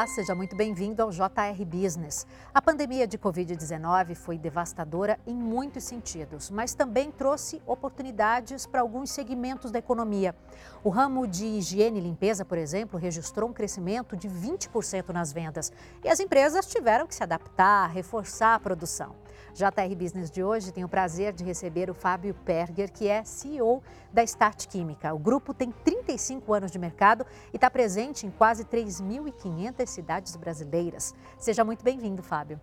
Olá, seja muito bem-vindo ao JR Business. A pandemia de Covid-19 foi devastadora em muitos sentidos, mas também trouxe oportunidades para alguns segmentos da economia. O ramo de higiene e limpeza, por exemplo, registrou um crescimento de 20% nas vendas e as empresas tiveram que se adaptar, reforçar a produção. JR Business de hoje tem o prazer de receber o Fábio Perger, que é CEO da Start Química. O grupo tem 35 anos de mercado e está presente em quase 3.500 cidades brasileiras. Seja muito bem-vindo, Fábio.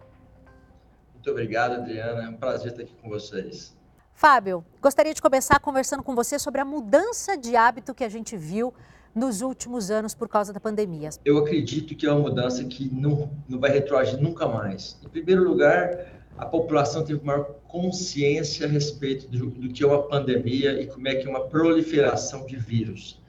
Muito obrigado, Adriana. É um prazer estar aqui com vocês. Fábio, gostaria de começar conversando com você sobre a mudança de hábito que a gente viu nos últimos anos por causa da pandemia. Eu acredito que é uma mudança que não, não vai retroagir nunca mais. Em primeiro lugar, a população teve maior consciência a respeito do, do, que é uma pandemia e como é que é uma proliferação de vírus.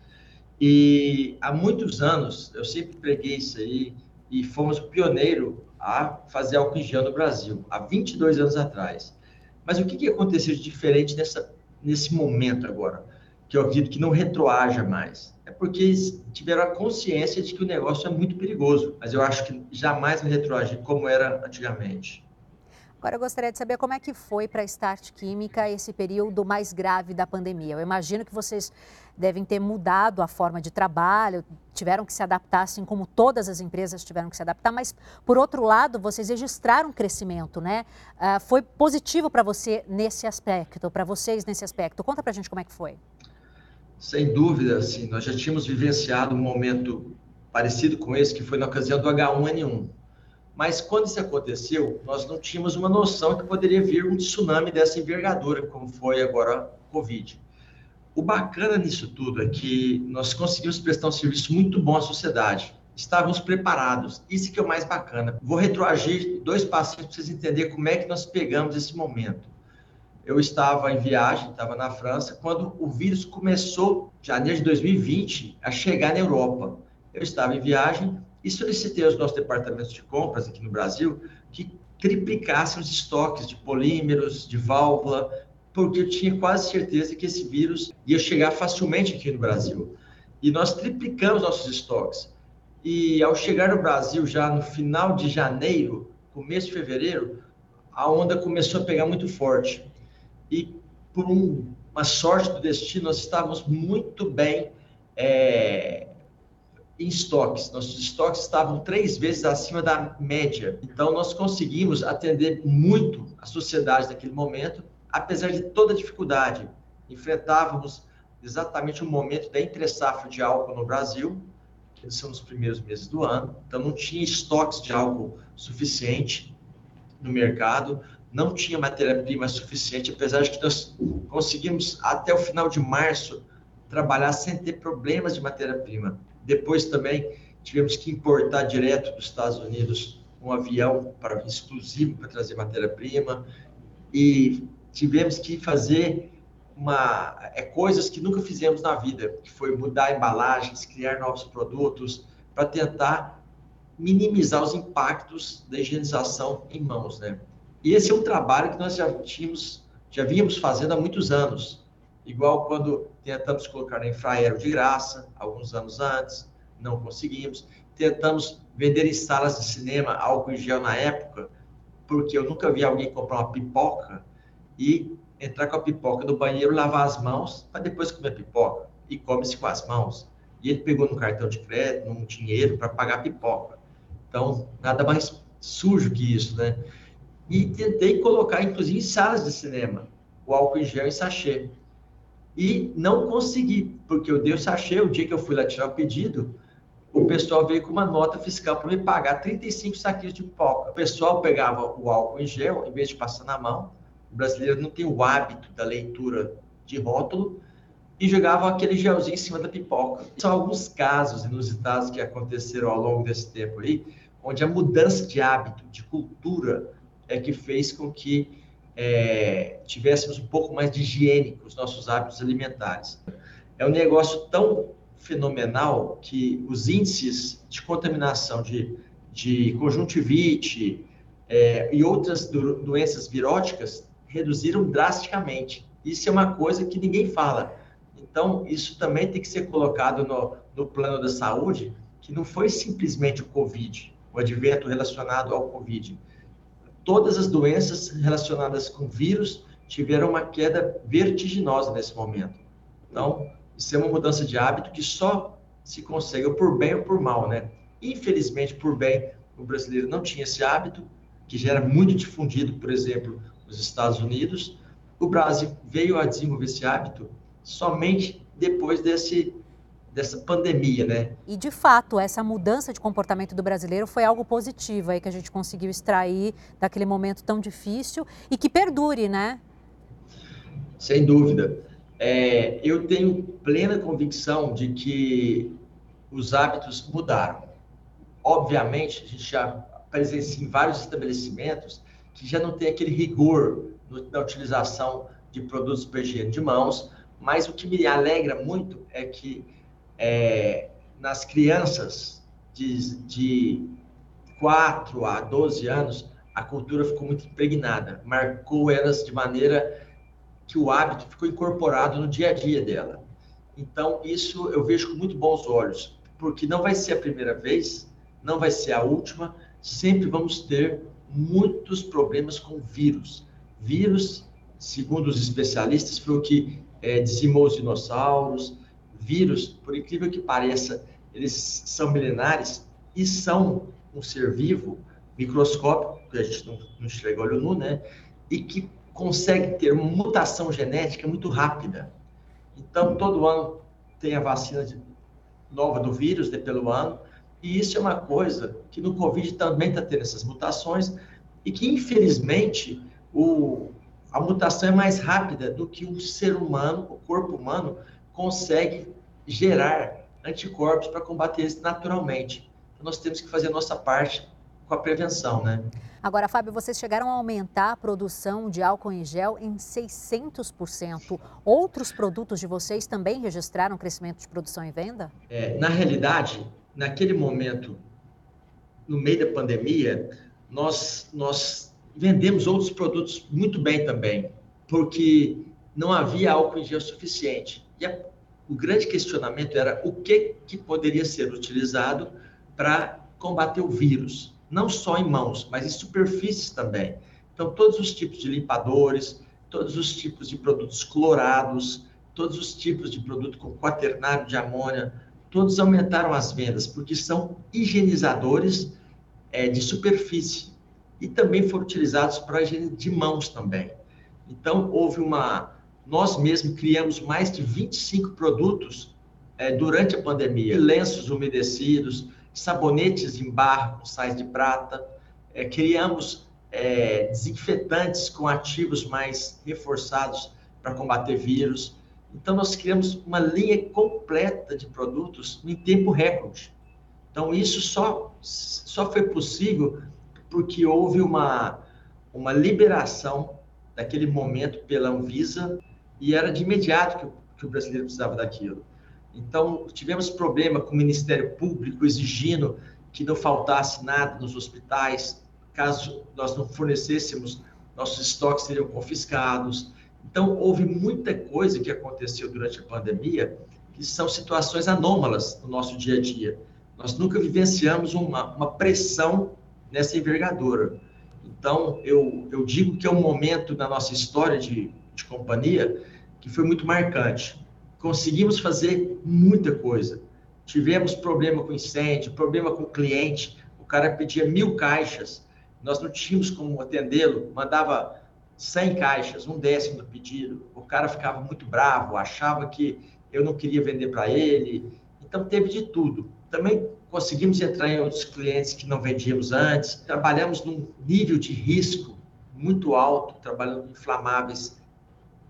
E há muitos anos, eu sempre preguei isso aí, e fomos pioneiro a fazer álcool em gel no Brasil, há 22 anos atrás. Mas o que, que aconteceu de diferente nessa, nesse momento agora? Que eu acredito que não retroaja mais. É porque eles tiveram a consciência de que o negócio é muito perigoso, mas eu acho que jamais vai retroagir como era antigamente. Agora eu gostaria de saber como é que foi para a Start Química esse período mais grave da pandemia. Eu imagino que vocês devem ter mudado a forma de trabalho, tiveram que se adaptar, assim como todas as empresas tiveram que se adaptar, mas por outro lado, vocês registraram crescimento, né? Uh, foi positivo para você nesse aspecto, para vocês nesse aspecto. Conta para a gente como é que foi. Sem dúvida, sim. Nós já tínhamos vivenciado um momento parecido com esse, que foi na ocasião do H1N1 mas quando isso aconteceu, nós não tínhamos uma noção que poderia vir um tsunami dessa envergadura, como foi agora o Covid. O bacana nisso tudo é que nós conseguimos prestar um serviço muito bom à sociedade. Estávamos preparados. Isso que é o mais bacana. Vou retroagir dois passos para vocês entenderem como é que nós pegamos esse momento. Eu estava em viagem, estava na França, quando o vírus começou, janeiro de 2020, a chegar na Europa. Eu estava em viagem, e solicitei aos nossos departamentos de compras aqui no Brasil que triplicassem os estoques de polímeros, de válvula, porque eu tinha quase certeza que esse vírus ia chegar facilmente aqui no Brasil. E nós triplicamos nossos estoques. E ao chegar no Brasil, já no final de janeiro, começo de fevereiro, a onda começou a pegar muito forte. E por um, uma sorte do destino, nós estávamos muito bem é, em estoques. Nossos estoques estavam três vezes acima da média. Então, nós conseguimos atender muito a sociedade naquele momento, apesar de toda a dificuldade. Enfrentávamos exatamente o momento da entre-safra de álcool no Brasil, que são os primeiros meses do ano. Então, não tinha estoques de álcool suficiente no mercado, não tinha matéria-prima suficiente, apesar de que nós conseguimos, até o final de março, trabalhar sem ter problemas de matéria-prima. Depois também tivemos que importar direto dos Estados Unidos um avião para exclusivo para trazer matéria-prima e tivemos que fazer uma é coisas que nunca fizemos na vida, que foi mudar embalagens, criar novos produtos para tentar minimizar os impactos da higienização em mãos, né? E esse é um trabalho que nós já tínhamos, já vínhamos fazendo há muitos anos igual quando tentamos colocar na Infraero de graça, alguns anos antes, não conseguimos. Tentamos vender em salas de cinema álcool em gel na época, porque eu nunca vi alguém comprar uma pipoca e entrar com a pipoca no banheiro, lavar as mãos, para depois comer a pipoca. E come-se com as mãos. E ele pegou no cartão de crédito, num dinheiro, para pagar a pipoca. Então, nada mais sujo que isso, né? E tentei colocar, inclusive, em salas de cinema, o álcool em gel em sachê. E não consegui, porque eu dei o sachê, o dia que eu fui lá tirar o pedido, o pessoal veio com uma nota fiscal para me pagar 35 saquinhos de pipoca. O pessoal pegava o álcool em gel, em vez de passar na mão, o brasileiro não tem o hábito da leitura de rótulo, e jogava aquele gelzinho em cima da pipoca. São alguns casos inusitados que aconteceram ao longo desse tempo aí, onde a mudança de hábito, de cultura, é que fez com que é, tivéssemos um pouco mais de higiene com os nossos hábitos alimentares. É um negócio tão fenomenal que os índices de contaminação de, de conjuntivite é, e outras do, doenças viróticas reduziram drasticamente. Isso é uma coisa que ninguém fala. Então, isso também tem que ser colocado no, no plano da saúde, que não foi simplesmente o Covid, o advento relacionado ao Covid. Todas as doenças relacionadas com vírus tiveram uma queda vertiginosa nesse momento. Então, isso é uma mudança de hábito que só se consegue ou por bem ou por mal, né? Infelizmente, por bem, o brasileiro não tinha esse hábito, que já era muito difundido, por exemplo, nos Estados Unidos. O Brasil veio a desenvolver esse hábito somente depois desse dessa pandemia, né? E de fato, essa mudança de comportamento do brasileiro foi algo positivo aí que a gente conseguiu extrair daquele momento tão difícil e que perdure, né? Sem dúvida. É, eu tenho plena convicção de que os hábitos mudaram. Obviamente, a gente já presencia em vários estabelecimentos que já não tem aquele rigor na utilização de produtos para higiene de mãos, mas o que me alegra muito é que é, nas crianças de, de 4 a 12 anos, a cultura ficou muito impregnada, marcou elas de maneira que o hábito ficou incorporado no dia a dia dela. Então, isso eu vejo com muito bons olhos, porque não vai ser a primeira vez, não vai ser a última, sempre vamos ter muitos problemas com vírus. Vírus, segundo os especialistas, foi o que é, dizimou os dinossauros. Vírus, por incrível que pareça, eles são milenares e são um ser vivo, microscópico, que a gente não, não enxerga olho nu, né? E que consegue ter uma mutação genética muito rápida. Então, todo ano tem a vacina de, nova do vírus, de né, pelo ano, e isso é uma coisa que no Covid também está tendo essas mutações, e que, infelizmente, o, a mutação é mais rápida do que o ser humano, o corpo humano, consegue gerar anticorpos para combater isso naturalmente. Então, nós temos que fazer a nossa parte com a prevenção, né? Agora, Fábio, vocês chegaram a aumentar a produção de álcool em gel em 600%. Outros produtos de vocês também registraram crescimento de produção e venda? É, na realidade, naquele momento, no meio da pandemia, nós, nós vendemos outros produtos muito bem também, porque não havia álcool em gel suficiente. E a, o grande questionamento era o que, que poderia ser utilizado para combater o vírus não só em mãos, mas em superfícies também. Então, todos os tipos de limpadores, todos os tipos de produtos clorados, todos os tipos de produto com quaternário de amônia, todos aumentaram as vendas, porque são higienizadores é, de superfície e também foram utilizados para higiene de mãos também. Então, houve uma. Nós mesmos criamos mais de 25 produtos é, durante a pandemia, lenços umedecidos, sabonetes em barra com sais de prata, é, criamos é, desinfetantes com ativos mais reforçados para combater vírus. Então, nós criamos uma linha completa de produtos em tempo recorde. Então, isso só, só foi possível porque houve uma, uma liberação daquele momento pela Anvisa e era de imediato que, que o brasileiro precisava daquilo. Então, tivemos problema com o Ministério Público exigindo que não faltasse nada nos hospitais, caso nós não fornecêssemos, nossos estoques seriam confiscados. Então, houve muita coisa que aconteceu durante a pandemia que são situações anômalas no nosso dia a dia. Nós nunca vivenciamos uma, uma pressão nessa envergadura. Então, eu, eu digo que é um momento na nossa história de, de companhia que foi muito marcante. Conseguimos fazer muita coisa. Tivemos problema com incêndio, problema com cliente, o cara pedia mil caixas, nós não tínhamos como atendê-lo, mandava 100 caixas, um décimo do pedido, o cara ficava muito bravo, achava que eu não queria vender para ele, então teve de tudo. Também conseguimos entrar em outros clientes que não vendíamos antes, trabalhamos num nível de risco muito alto, trabalhando inflamáveis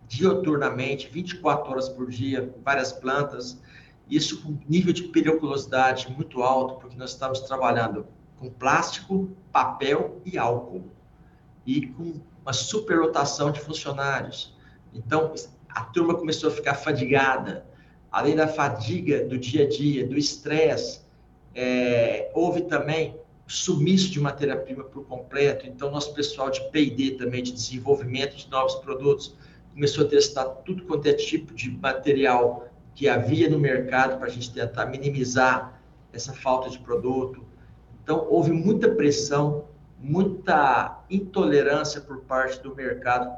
dioturnamente, 24 horas por dia, várias plantas, isso com nível de periculosidade muito alto, porque nós estamos trabalhando com plástico, papel e álcool, e com uma superlotação de funcionários. Então, a turma começou a ficar fadigada, além da fadiga do dia a dia, do estresse, é, houve também sumiço de matéria-prima por completo, então nosso pessoal de P&D também, de desenvolvimento de novos produtos, começou a testar tudo quanto é tipo de material que havia no mercado para a gente tentar minimizar essa falta de produto. Então, houve muita pressão, muita intolerância por parte do mercado,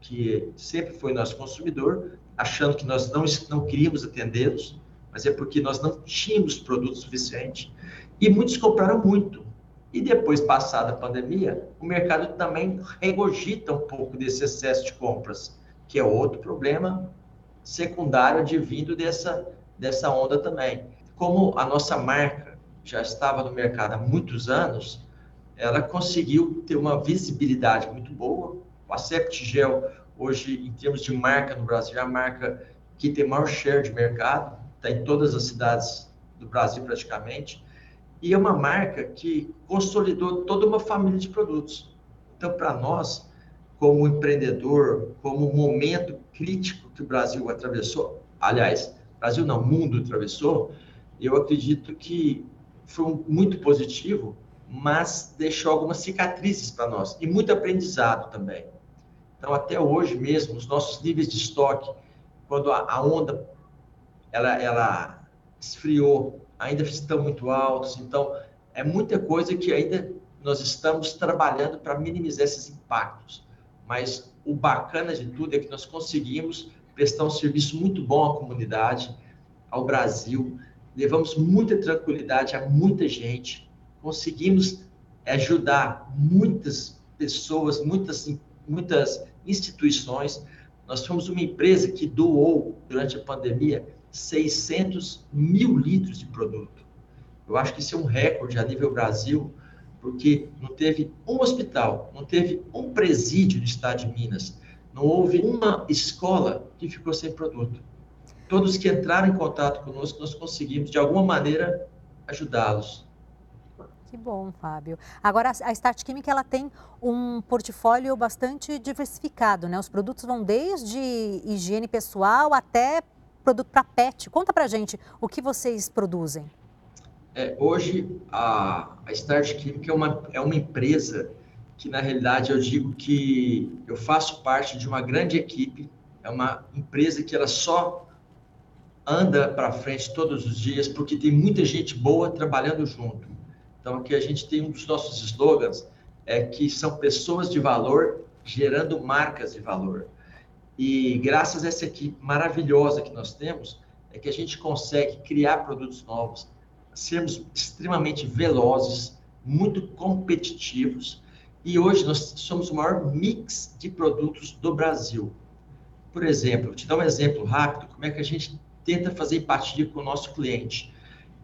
que sempre foi nosso consumidor, achando que nós não, não queríamos atendê-los, mas é porque nós não tínhamos produto suficiente. E muitos compraram muito. E depois, passada a pandemia, o mercado também regogita um pouco desse excesso de compras, que é outro problema secundário advindo dessa, dessa onda também. Como a nossa marca já estava no mercado há muitos anos, ela conseguiu ter uma visibilidade muito boa. O Acept Gel, hoje, em termos de marca no Brasil, é a marca que tem maior share de mercado, está em todas as cidades do Brasil praticamente, e é uma marca que consolidou toda uma família de produtos. Então, para nós, como empreendedor, como momento crítico que o Brasil atravessou, aliás, Brasil não, mundo atravessou, eu acredito que foi muito positivo, mas deixou algumas cicatrizes para nós e muito aprendizado também. Então, até hoje mesmo, os nossos níveis de estoque, quando a, onda ela, ela esfriou, ainda estão muito altos. Então, é muita coisa que ainda nós estamos trabalhando para minimizar esses impactos. Mas o bacana de tudo é que nós conseguimos prestar um serviço muito bom à comunidade, ao Brasil, levamos muita tranquilidade a muita gente, conseguimos ajudar muitas pessoas, muitas, muitas instituições. Nós fomos uma empresa que doou, durante a pandemia, 600 mil litros de produto. Eu acho que isso é um recorde a nível Brasil, porque não teve um hospital, não teve um presídio do estado de Minas, não houve uma escola que ficou sem produto. Todos que entraram em contato conosco, nós conseguimos, de alguma maneira, ajudá-los. Que bom, Fábio. Agora, a Start Química ela tem um portfólio bastante diversificado, né? Os produtos vão desde higiene pessoal até produto para pet. Conta para gente o que vocês produzem. É, hoje, a, a Start Química é uma, é uma empresa que, na realidade, eu digo que eu faço parte de uma grande equipe. É uma empresa que ela só anda para frente todos os dias porque tem muita gente boa trabalhando junto. Então, aqui a gente tem um dos nossos slogans, é que são pessoas de valor gerando marcas de valor. E graças a essa equipe maravilhosa que nós temos, é que a gente consegue criar produtos novos, sermos extremamente velozes, muito competitivos. E hoje nós somos o maior mix de produtos do Brasil. Por exemplo, te dar um exemplo rápido, como é que a gente tenta fazer empatia com o nosso cliente.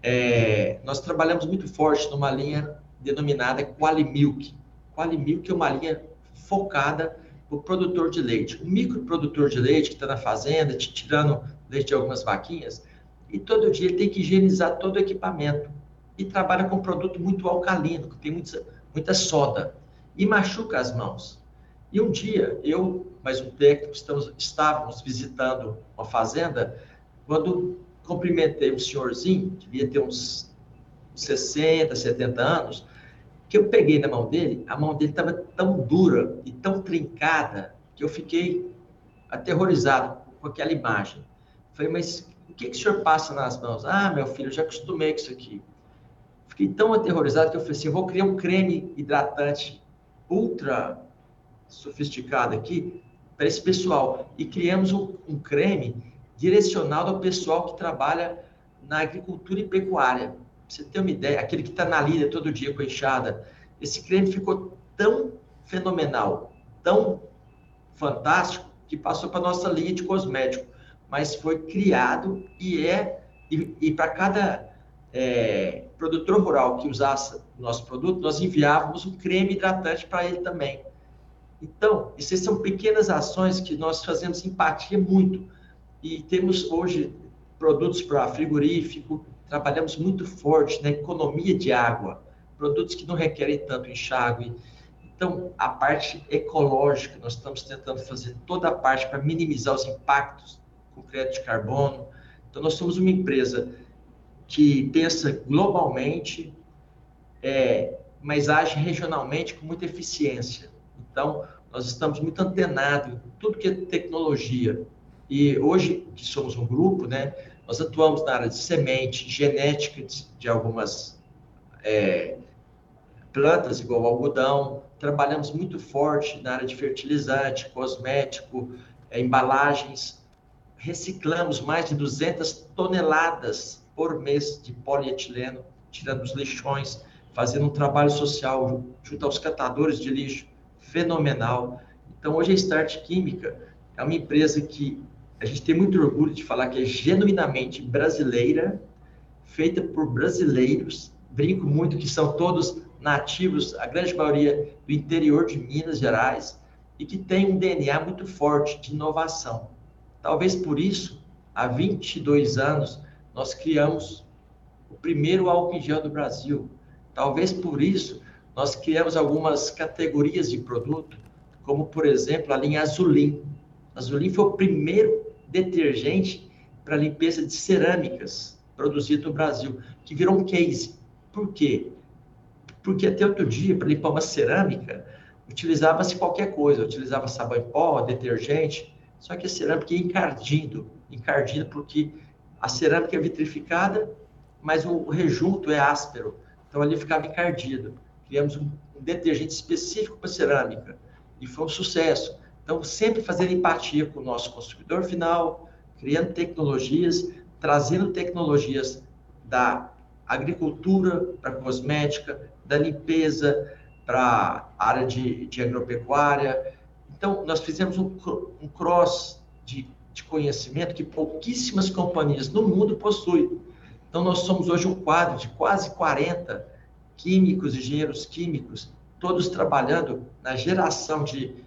É, nós trabalhamos muito forte numa linha denominada Quali Milk. Quali Milk é uma linha focada o produtor de leite. O microprodutor de leite que está na fazenda, tirando leite de algumas vaquinhas, e todo dia ele tem que higienizar todo o equipamento. E trabalha com produto muito alcalino, que tem muita, muita soda, e machuca as mãos. E um dia, eu, mais um técnico, estamos, estávamos visitando uma fazenda, quando cumprimentei um senhorzinho, devia ter uns 60, 70 anos, que eu peguei na mão dele, a mão dele estava tão dura e tão trincada que eu fiquei aterrorizado com aquela imagem. Falei, mas o que, que o senhor passa nas mãos? Ah, meu filho, já acostumei com isso aqui. Fiquei tão aterrorizado que eu falei assim, eu vou criar um creme hidratante ultra sofisticado aqui para esse pessoal. E criamos um, um creme direcionado ao pessoal que trabalha na agricultura e pecuária você ter uma ideia, aquele que está na lida todo dia com a enxada, esse creme ficou tão fenomenal, tão fantástico, que passou para nossa linha de cosmético, mas foi criado e é, e, e para cada é, produtor rural que usasse nosso produto, nós enviávamos um creme hidratante para ele também. Então, essas são pequenas ações que nós fazemos empatia muito. E temos hoje produtos para frigorífico, trabalhamos muito forte na economia de água, produtos que não requerem tanto enxágue. Então, a parte ecológica, nós estamos tentando fazer toda a parte para minimizar os impactos com crédito de carbono. Então, nós somos uma empresa que pensa globalmente, é, mas age regionalmente com muita eficiência. Então, nós estamos muito antenados em tudo que é tecnologia. E hoje, que somos um grupo, né, Nós atuamos na área de semente, genética de, de algumas é, plantas, igual algodão. Trabalhamos muito forte na área de fertilizante, cosmético, é, embalagens. Reciclamos mais de 200 toneladas por mês de polietileno, tirando os lixões, fazendo um trabalho social junto aos catadores de lixo fenomenal. Então, hoje a Start Química é uma empresa que a gente tem muito orgulho de falar que é genuinamente brasileira, feita por brasileiros. Brinco muito que são todos nativos, a grande maioria do interior de Minas Gerais, e que tem um DNA muito forte de inovação. Talvez por isso, há 22 anos, nós criamos o primeiro álcool em gel do Brasil. Talvez por isso, nós criamos algumas categorias de produto, como, por exemplo, a linha Azulim. Azulim foi o primeiro detergente para limpeza de cerâmicas produzido no Brasil, que virou um case. Por quê? Porque até outro dia, para limpar uma cerâmica, utilizava-se qualquer coisa, utilizava sabão em pó, detergente, só que a cerâmica ia encardindo, encardindo porque a cerâmica é vitrificada, mas o rejunto é áspero, então ali ficava encardido. Criamos um, um detergente específico para cerâmica e foi um sucesso. Então, sempre fazer empatia com o nosso consumidor final, criando tecnologias, trazendo tecnologias da agricultura para cosmética, da limpeza para área de, de, agropecuária. Então, nós fizemos um, um cross de, de, conhecimento que pouquíssimas companhias no mundo possuem. Então, nós somos hoje um quadro de quase 40 químicos, engenheiros químicos, todos trabalhando na geração de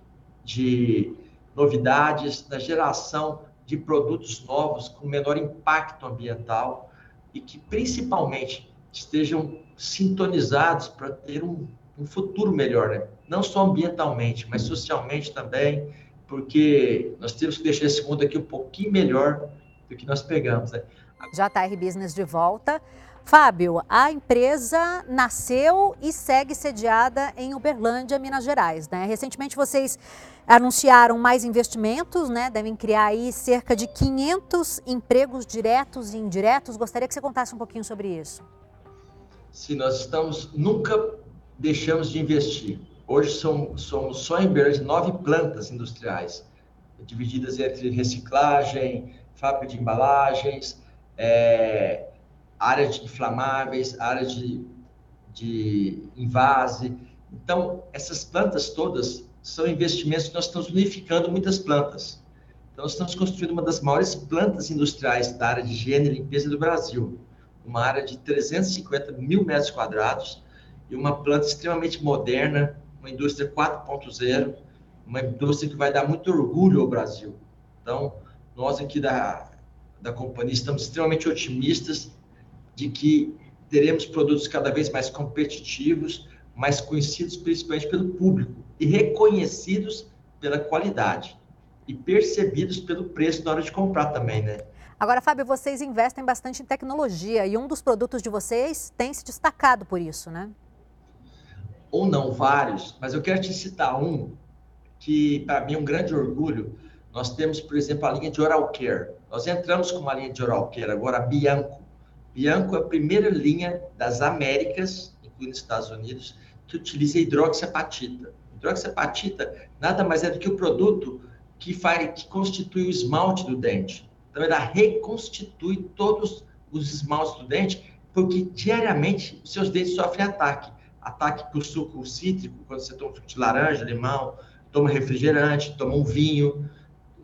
de novidades, da geração de produtos novos com menor impacto ambiental e que principalmente estejam sintonizados para ter um, um futuro melhor, né? não só ambientalmente, mas socialmente também, porque nós temos que deixar esse mundo aqui um pouquinho melhor do que nós pegamos. Né? JR Business de volta. Fábio, a empresa nasceu e segue sediada em Uberlândia, Minas Gerais. Né? Recentemente vocês anunciaram mais investimentos, né? devem criar aí cerca de 500 empregos diretos e indiretos. Gostaria que você contasse um pouquinho sobre isso. Sim, nós estamos, nunca deixamos de investir. Hoje somos, somos só em Uberlândia nove plantas industriais, divididas entre reciclagem, fábrica de embalagens, é, área de inflamáveis, área de, de invase. Então, essas plantas todas são investimentos que nós estamos unificando muitas plantas. Então, nós estamos construindo uma das maiores plantas industriais da área de higiene e limpeza do Brasil. Uma área de 350 mil metros quadrados e uma planta extremamente moderna, uma indústria 4.0, uma indústria que vai dar muito orgulho ao Brasil. Então, nós aqui da, da companhia estamos extremamente otimistas de que teremos produtos cada vez mais competitivos, mais conhecidos principalmente pelo público e reconhecidos pela qualidade e percebidos pelo preço na hora de comprar também, né? Agora, Fábio, vocês investem bastante em tecnologia e um dos produtos de vocês tem se destacado por isso, né? Ou não, vários, mas eu quero te citar um que para mim é um grande orgulho. Nós temos, por exemplo, a linha de Oral Care. Nós entramos com uma linha de Oral Care agora, a Bianco. Bianco é a primeira linha das Américas, incluindo Estados Unidos, que utiliza hidroxiapatita. Hidroxiapatita nada mais é do que o produto que faz, que constitui o esmalte do dente. Então, ela reconstitui todos os esmaltes do dente, porque diariamente os seus dentes sofrem ataque. Ataque por suco cítrico, quando você toma suco de laranja, limão, toma refrigerante, toma um vinho.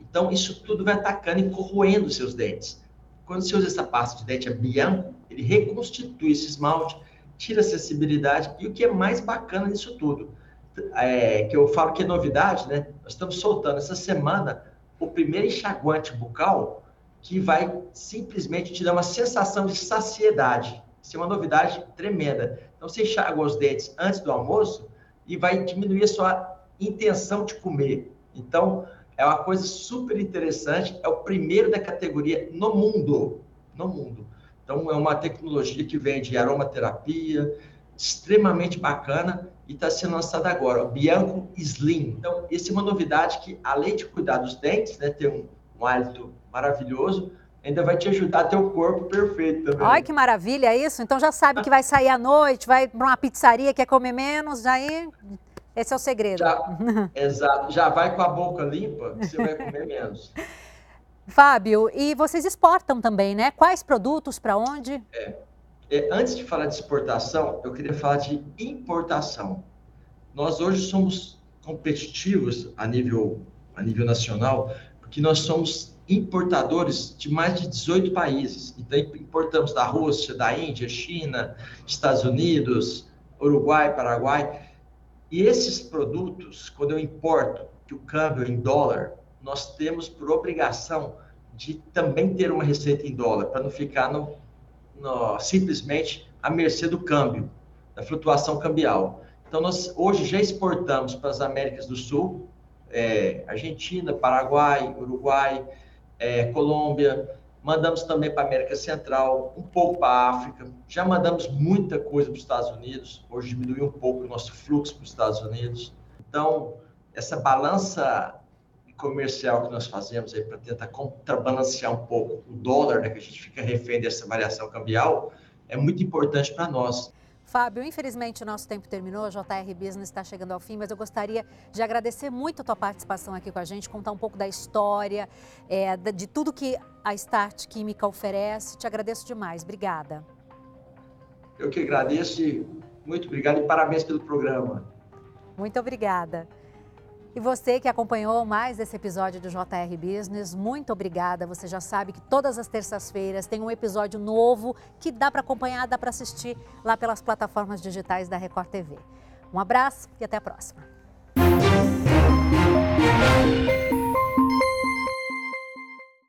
Então, isso tudo vai atacando e corroendo seus dentes. Quando você usa essa pasta de dente a Bianco, ele reconstitui esse esmalte, tira a sensibilidade. E o que é mais bacana nisso tudo, é, que eu falo que é novidade, né? Nós estamos soltando essa semana o primeiro enxaguante bucal que vai simplesmente te dar uma sensação de saciedade. Isso é uma novidade tremenda. Então, você enxaga os dentes antes do almoço e vai diminuir a sua intenção de comer. Então, é uma coisa super interessante, é o primeiro da categoria no mundo, no mundo. Então, é uma tecnologia que vem de aromaterapia, extremamente bacana e está sendo lançada agora, o Bianco Slim. Então, essa é uma novidade que, além de cuidar dos dentes, né, ter um, um hálito maravilhoso, ainda vai te ajudar a ter o corpo perfeito também. Olha que maravilha isso. Então já sabe que vai sair à noite, vai para uma pizzaria, quer comer menos, aí esse é o segredo. Já, exato. Já vai com a boca limpa, você vai comer menos. Fábio, e vocês exportam também, né? Quais produtos, para onde? É. é. Antes de falar de exportação, eu queria falar de importação. Nós hoje somos competitivos a nível, a nível nacional, porque nós somos importadores de mais de 18 países. Então, importamos da Rússia, da Índia, China, Estados Unidos, Uruguai, Paraguai. E esses produtos, quando eu importo, que o câmbio é em dólar, nós temos por obrigação de também ter uma receita em dólar, para não ficar no, no, simplesmente à mercê do câmbio, da flutuação cambial. Então, nós hoje já exportamos para as Américas do Sul, é, Argentina, Paraguai, Uruguai, é, Colômbia, mandamos também para a América Central, um pouco para a África, já mandamos muita coisa para os Estados Unidos, hoje diminuiu um pouco o nosso fluxo para os Estados Unidos. Então, essa balança comercial que nós fazemos aí para tentar contrabalancear um pouco o dólar, né, que a gente fica refém dessa variação cambial, é muito importante para nós. Fábio, infelizmente o nosso tempo terminou, a JR Business está chegando ao fim, mas eu gostaria de agradecer muito a tua participação aqui com a gente, contar um pouco da história, é, de tudo que a Start Química oferece. Te agradeço demais, obrigada. Eu que agradeço e muito obrigado e parabéns pelo programa. Muito obrigada. E você que acompanhou mais esse episódio do JR Business, muito obrigada. Você já sabe que todas as terças-feiras tem um episódio novo que dá para acompanhar, dá para assistir lá pelas plataformas digitais da Record TV. Um abraço e até a próxima.